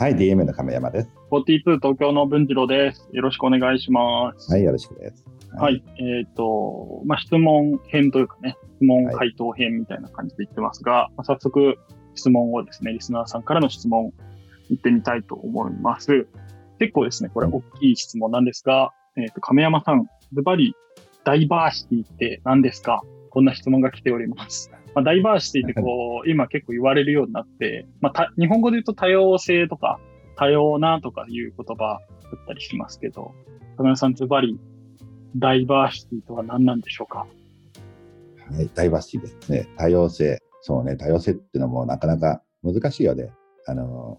はい、DM の亀山です。42東京の文次郎です。よろしくお願いします。はい、よろしくです。はい、はい、えっ、ー、と、まあ、質問編というかね、質問回答編みたいな感じで言ってますが、はい、まあ、早速質問をですね、リスナーさんからの質問行ってみたいと思います。結構ですね、これ大きい質問なんですが、えっ、ー、と、亀山さん、ズバリ、ダイバーシティって何ですか？こんな質問が来ております。まあ、ダイバーシティってこう、今結構言われるようになって、まあ、日本語で言うと多様性とか、多様なとかいう言葉だったりしますけど、高山さんズバリ、ダイバーシティとは何なんでしょうか？はい、ダイバーシティですね。多様性。そうね、多様性っていうのもなかなか難しいよね。あの、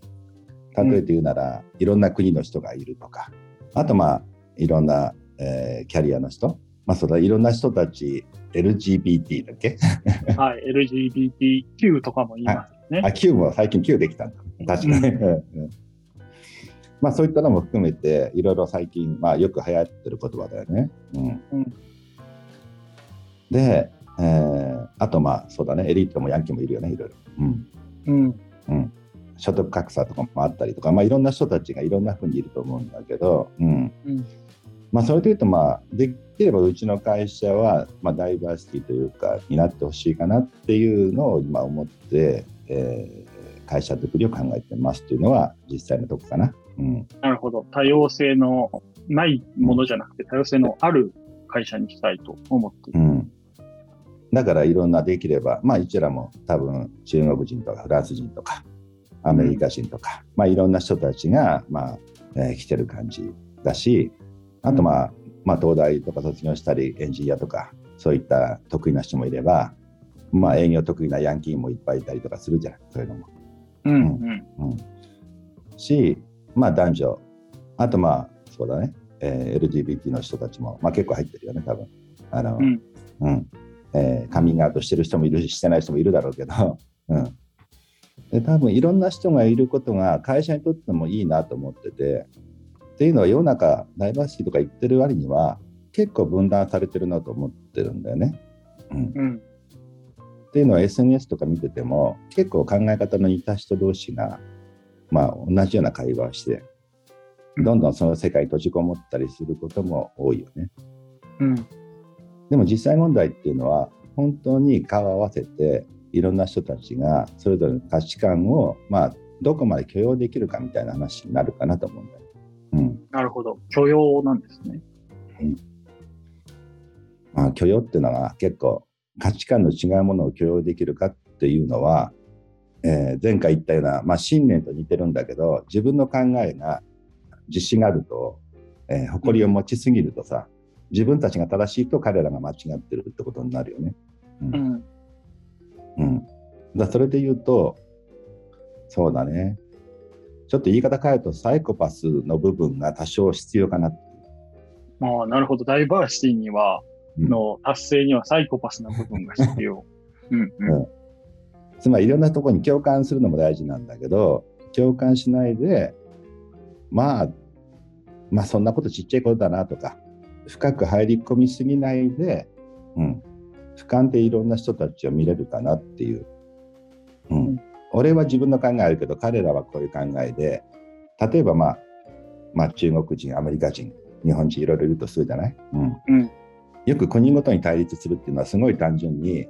例えて言うなら、うん、いろんな国の人がいるとか、あとまあ、いろんな、えー、キャリアの人、まあ、そいろんな人たち LGBT だっけ？はい、LGBTQ とかも言いますね。あ、Q も最近 Q できたんだ。確かに。うんまあそういったのも含めて、いろいろ最近、まあよく流行ってる言葉だよね。うん。うん、で、えー、あとまあそうだね、エリートもヤンキーもいるよね、いろいろ。うん。うん。うん。所得格差とかもあったりとか、まあいろんな人たちがいろんなふうにいると思うんだけど、うん。うんまあ、それでいうと、まあ、できればうちの会社は、まあ、ダイバーシティというか、になってほしいかなっていうのを今思って、えー、会社作りを考えてますっていうのは実際のとこかな。うん、なるほど。多様性のないものじゃなくて、多様性のある会社にしたいと思っている。うん、だからいろんなできれば、まあ、うちらも多分中国人とかフランス人とかアメリカ人とか、うん、まあ、いろんな人たちが、まあえー、来てる感じだし、あと、まあ、まあ、東大とか卒業したり、エンジニアとか、そういった得意な人もいれば、まあ、営業得意なヤンキーもいっぱいいたりとかするじゃない、そういうのも。うん、うん、うん。し、まあ、男女、あと、まあ、そうだね、えー、LGBT の人たちも、まあ、結構入ってるよね、多分。あの、うん、うん、えー、カミングアウトしてる人もいるし、してない人もいるだろうけど、うん。で多分いろんな人がいることが会社にとってもいいなと思ってて、っていうのは世の中ダイバーシティとか言ってる割には結構分断されてるなと思ってるんだよね。うん、うん、っていうのは SNS とか見てても結構考え方の似た人同士が、まあ、同じような会話をしてどんどんその世界に閉じこもったりすることも多いよね。うん、でも実際問題っていうのは本当に顔を合わせていろんな人たちがそれぞれの価値観を、まあ、どこまで許容できるかみたいな話になるかなと思うんだよ。うん、なるほど。許容なんですね。うん、まあ、許容っていうのは結構価値観の違うものを許容できるかっていうのは、えー、前回言ったような、まあ、信念と似てるんだけど自分の考えが自信があると、えー、誇りを持ちすぎるとさ、自分たちが正しいと彼らが間違ってるってことになるよね。うん。うん、うん、だそれで言うとそうだねちょっと言い方変えるとサイコパスの部分が多少必要かな。ああ、なるほど。ダイバーシティには、うん、の達成にはサイコパスな部分が必要。うん、うん、つまりいろんなところに共感するのも大事なんだけど、共感しないで、まあ、まあそんなことちっちゃいことだなとか、深く入り込みすぎないで、うん、俯瞰でいろんな人たちを見れるかなっていう。うん、俺は自分の考えあるけど彼らはこういう考えで例えばまあ、まあ、中国人アメリカ人日本人いろいろいるとするじゃない、うん。うん、よく国ごとに対立するっていうのはすごい単純に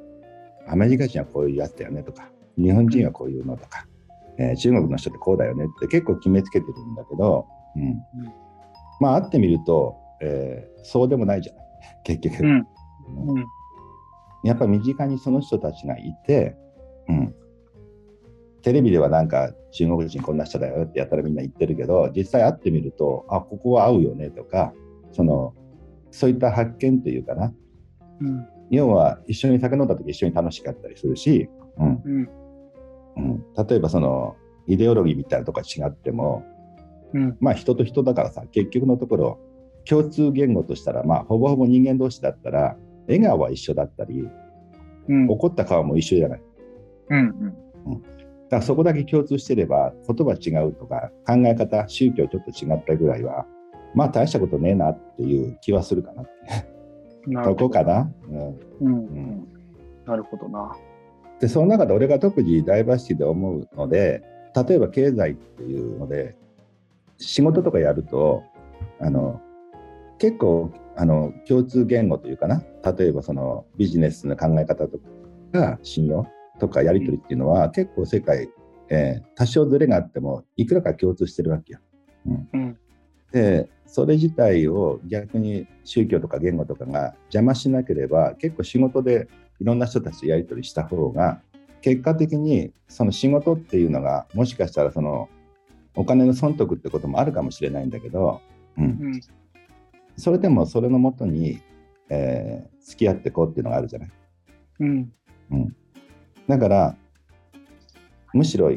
アメリカ人はこういうやつだよねとか日本人はこういうのとか、えー、中国の人ってこうだよねって結構決めつけてるんだけど、うん、うん、まあ会ってみると、えー、そうでもないじゃない？結局、うん。うん、やっぱ身近にその人たちがいて、うん、テレビではなんか中国人こんな人だよってやったらみんな言ってるけど実際会ってみるとあここは合うよねとかそのそういった発見というかな、うん、要は一緒に酒飲んだ時一緒に楽しかったりするし、うん。うん。うん、例えばそのイデオロギーみたいなとこ違っても、うん、まあ人と人だからさ結局のところ共通言語としたらまあほぼほぼ人間同士だったら笑顔は一緒だったり、うん、怒った顔も一緒じゃない。うんうん。うん、だからそこだけ共通してれば言葉違うとか考え方宗教ちょっと違ったぐらいはまあ大したことねえなっていう気はするかな。ってなとこかな、うん、うん、うん、なるほどな。でその中で俺が特にダイバーシティで思うので例えば経済っていうので仕事とかやるとあの結構あの共通言語というかな。例えばそのビジネスの考え方とか信用とかやり取りっていうのは、結構世界、えー、多少ずれがあってもいくらか共通してるわけよ。うん。うん、でそれ自体を逆に宗教とか言語とかが邪魔しなければ結構仕事でいろんな人たちとやり取りした方が結果的にその仕事っていうのがもしかしたらそのお金の損得ってこともあるかもしれないんだけど、うん、うん、それでもそれのもとに、えー、付き合っていこうっていうのがあるじゃない。うん、うん、だからむしろ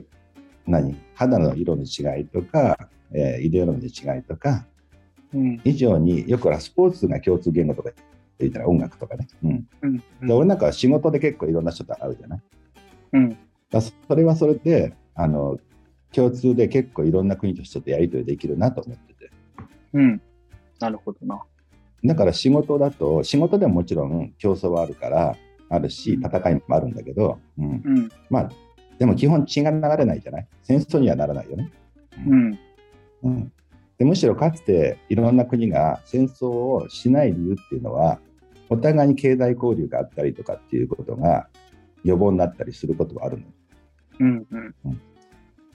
何？肌の色の違いとか、えー、イデオロギーの違いとか、うん、以上によくはスポーツが共通言語とか言ったら音楽とかね、うん。うん。うん、で俺なんかは仕事で結構いろんな人と会うじゃない、うん、だそれはそれであの共通で結構いろんな国と人とやり取りできるなと思ってて。うん。なるほどな。だから仕事だと、仕事でももちろん競争はあるから、あるし、戦いもあるんだけど、うん。うん、まあ、でも基本血が流れないじゃない？戦争にはならないよね。うん。うん、でむしろかつていろんな国が戦争をしない理由っていうのは、お互いに経済交流があったりとかっていうことが予防になったりすることはあるの。うんうん、うん。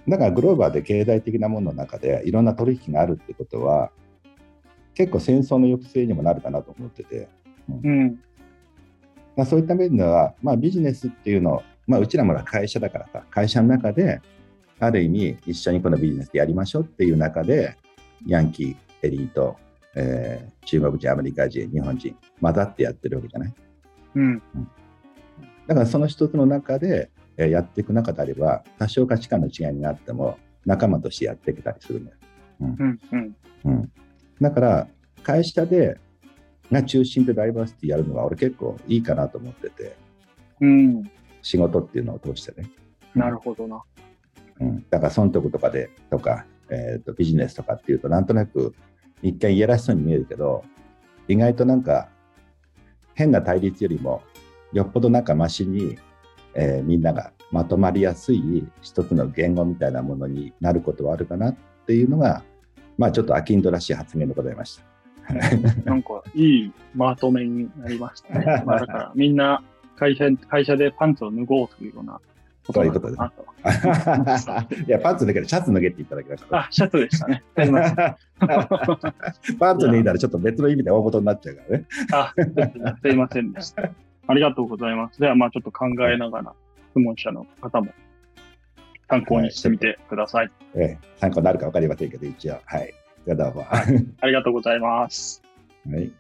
だからグローバーで経済的なものの中でいろんな取引があるってことは結構戦争の抑制にもなるかなと思ってて、うん、まあ、そういった面では、まあ、ビジネスっていうのを、まあ、うちらも会社だからさ会社の中である意味一緒にこのビジネスでやりましょうっていう中でヤンキーエリート、えー、中国人アメリカ人日本人混ざってやってるわけじゃない、うん、だからその一つの中でやっていく中であれば、多少価値観の違いになっても、仲間としてやっていけたりするんだよ。うんうん。うん、だから、会社でが中心でダイバーシティやるのは、俺結構いいかなと思ってて、うん、仕事っていうのを通してね。なるほどな。うん、だから損得とかでとか、えーと、ビジネスとかっていうとなんとなく一見いやらしそうに見えるけど意外となんか変な対立よりもよっぽどなんかマシにえー、みんながまとまりやすい一つの言語みたいなものになることはあるかなっていうのが、まあ、ちょっとアキンドらしい発言でございました。なんかいいまとめになりましたね。まあ、だからみんな会社会社でパンツを脱ごうというようなそういうことです。いや、パンツ脱げる、シャツ脱げって言っただけだから。あ、シャツでしたね。パンツ脱いだらちょっと別の意味で大元になっちゃうからね。あ、すいませんでした。ありがとうございます。では、まあちょっと考えながら、質問者の方も参考にしてみてください。ええ、参考になるか分かりませんけど、一応。はい。ありがとうございます。はい。